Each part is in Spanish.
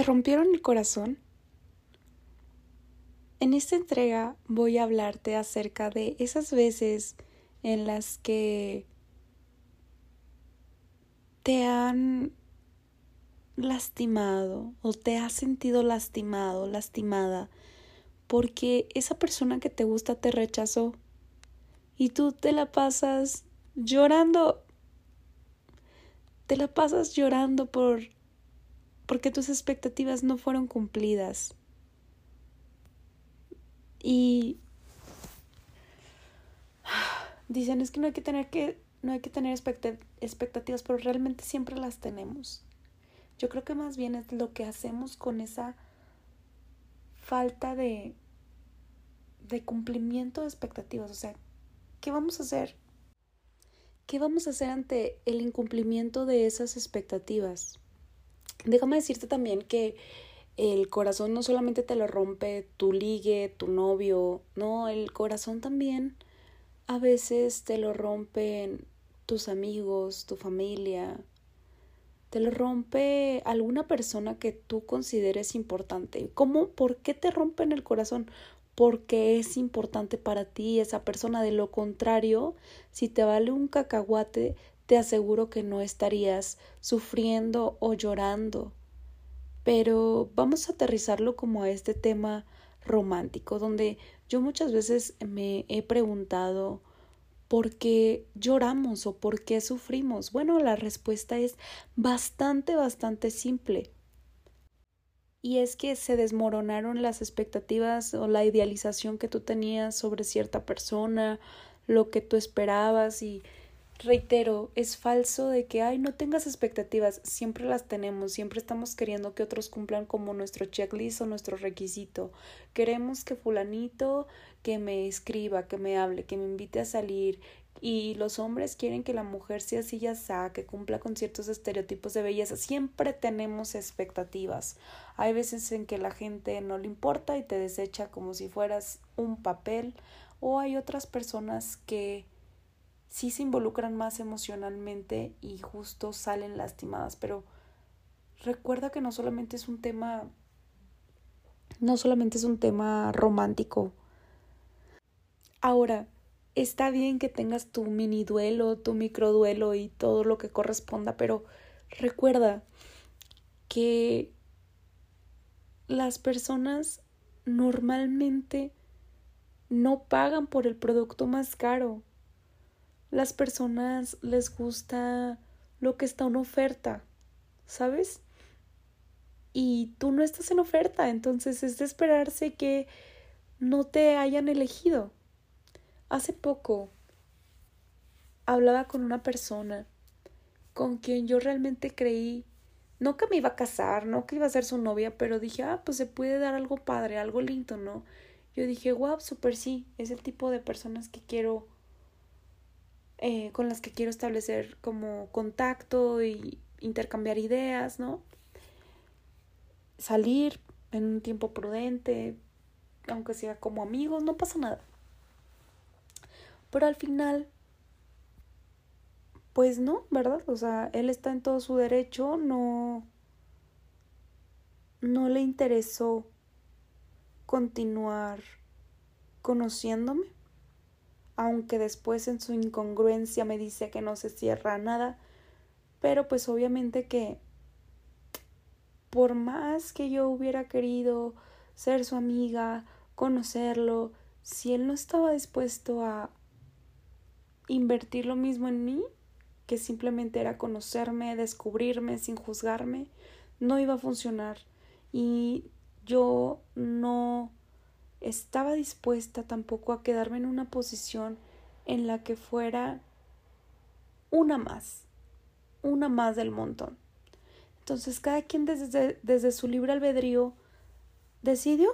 ¿Te rompieron el corazón? En esta entrega voy a hablarte acerca de esas veces en las que te han lastimado o te has sentido lastimado, lastimada, porque esa persona que te gusta te rechazó y tú te la pasas llorando, te la pasas llorando por porque tus expectativas no fueron cumplidas. Y dicen es que no hay que tener que no hay que tener expectativas, pero realmente siempre las tenemos. Yo creo que más bien es lo que hacemos con esa falta de de cumplimiento de expectativas, o sea, ¿qué vamos a hacer? ¿Qué vamos a hacer ante el incumplimiento de esas expectativas? Déjame decirte también que el corazón no solamente te lo rompe tu ligue, tu novio, no, el corazón también a veces te lo rompen tus amigos, tu familia, te lo rompe alguna persona que tú consideres importante. ¿Cómo? ¿Por qué te rompen el corazón? Porque es importante para ti esa persona. De lo contrario, si te vale un cacahuate, te aseguro que no estarías sufriendo o llorando. Pero vamos a aterrizarlo como a este tema romántico, donde yo muchas veces me he preguntado ¿por qué lloramos o por qué sufrimos? Bueno, la respuesta es bastante, bastante simple. Y es que se desmoronaron las expectativas o la idealización que tú tenías sobre cierta persona, lo que tú esperabas y Reitero, es falso de que, ay, no tengas expectativas, siempre las tenemos, siempre estamos queriendo que otros cumplan como nuestro checklist o nuestro requisito. Queremos que fulanito que me escriba, que me hable, que me invite a salir, y los hombres quieren que la mujer sea así ya sea, que cumpla con ciertos estereotipos de belleza. Siempre tenemos expectativas. Hay veces en que la gente no le importa y te desecha como si fueras un papel, o hay otras personas que sí se involucran más emocionalmente y justo salen lastimadas, pero recuerda que no solamente es un tema no solamente es un tema romántico. Ahora, está bien que tengas tu mini duelo, tu micro duelo y todo lo que corresponda, pero recuerda que las personas normalmente no pagan por el producto más caro las personas les gusta lo que está en oferta, ¿sabes? Y tú no estás en oferta, entonces es de esperarse que no te hayan elegido. Hace poco hablaba con una persona con quien yo realmente creí, no que me iba a casar, no que iba a ser su novia, pero dije, ah, pues se puede dar algo padre, algo lindo, ¿no? Yo dije, wow, súper sí, es el tipo de personas que quiero eh, con las que quiero establecer como contacto y intercambiar ideas, ¿no? Salir en un tiempo prudente, aunque sea como amigos, no pasa nada. Pero al final, pues no, ¿verdad? O sea, él está en todo su derecho, no, no le interesó continuar conociéndome aunque después en su incongruencia me dice que no se cierra nada, pero pues obviamente que por más que yo hubiera querido ser su amiga, conocerlo, si él no estaba dispuesto a invertir lo mismo en mí, que simplemente era conocerme, descubrirme sin juzgarme, no iba a funcionar. Y yo no estaba dispuesta tampoco a quedarme en una posición en la que fuera una más, una más del montón. Entonces cada quien desde, desde su libre albedrío decidió.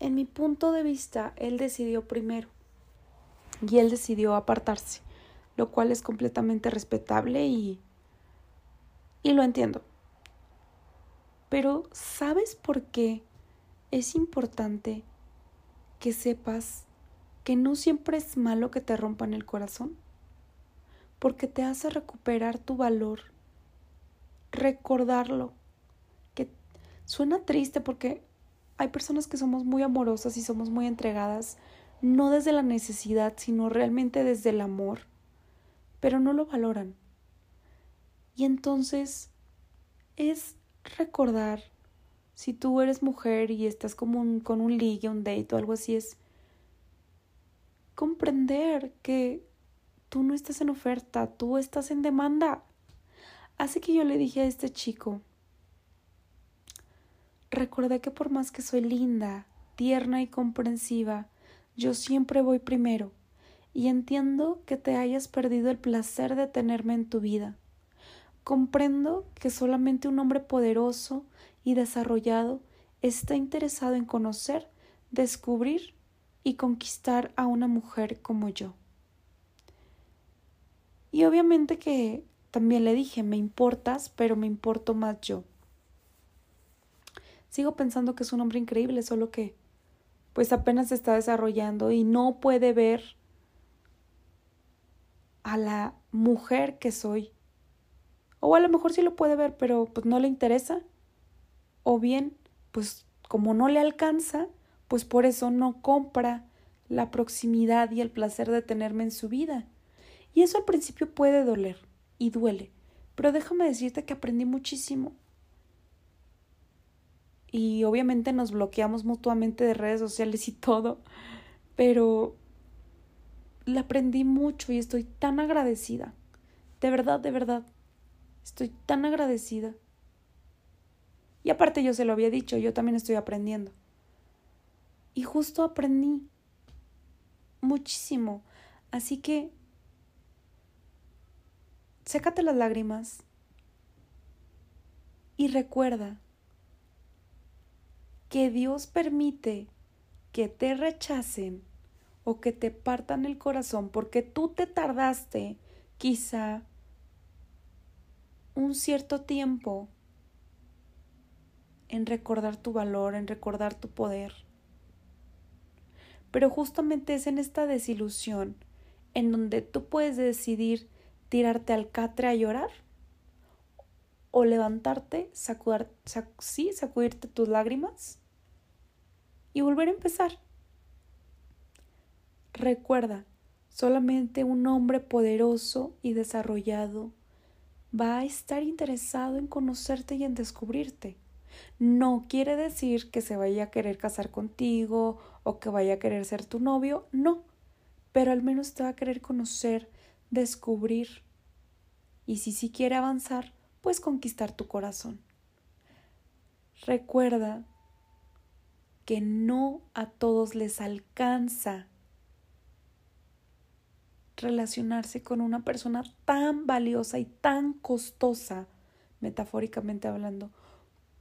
En mi punto de vista, él decidió primero y él decidió apartarse, lo cual es completamente respetable y, y lo entiendo. Pero ¿sabes por qué es importante que sepas que no siempre es malo que te rompan el corazón? Porque te hace recuperar tu valor, recordarlo, que suena triste porque hay personas que somos muy amorosas y somos muy entregadas, no desde la necesidad, sino realmente desde el amor, pero no lo valoran. Y entonces es recordar, si tú eres mujer y estás como con un ligue, un date o algo así, es comprender que tú no estás en oferta, tú estás en demanda. Así que yo le dije a este chico, recordé que por más que soy linda, tierna y comprensiva, yo siempre voy primero, y entiendo que te hayas perdido el placer de tenerme en tu vida. Comprendo que solamente un hombre poderoso y desarrollado está interesado en conocer, descubrir y conquistar a una mujer como yo. Y obviamente que también le dije, me importas, pero me importo más yo. Sigo pensando que es un hombre increíble, solo que pues apenas se está desarrollando y no puede ver a la mujer que soy o a lo mejor sí lo puede ver, pero pues no le interesa. O bien, pues como no le alcanza, pues por eso no compra la proximidad y el placer de tenerme en su vida. Y eso al principio puede doler, y duele, pero déjame decirte que aprendí muchísimo. Y obviamente nos bloqueamos mutuamente de redes sociales y todo, pero le aprendí mucho y estoy tan agradecida. De verdad, de verdad. Estoy tan agradecida. Y aparte yo se lo había dicho, yo también estoy aprendiendo. Y justo aprendí muchísimo. Así que, sécate las lágrimas y recuerda que Dios permite que te rechacen o que te partan el corazón porque tú te tardaste quizá un cierto tiempo en recordar tu valor, en recordar tu poder. Pero justamente es en esta desilusión en donde tú puedes decidir tirarte al catre a llorar o levantarte, sacudir, sí, sacudirte tus lágrimas y volver a empezar. Recuerda, solamente un hombre poderoso y desarrollado va a estar interesado en conocerte y en descubrirte. No quiere decir que se vaya a querer casar contigo o que vaya a querer ser tu novio, no, pero al menos te va a querer conocer, descubrir y si sí quiere avanzar, pues conquistar tu corazón. Recuerda que no a todos les alcanza relacionarse con una persona tan valiosa y tan costosa, metafóricamente hablando,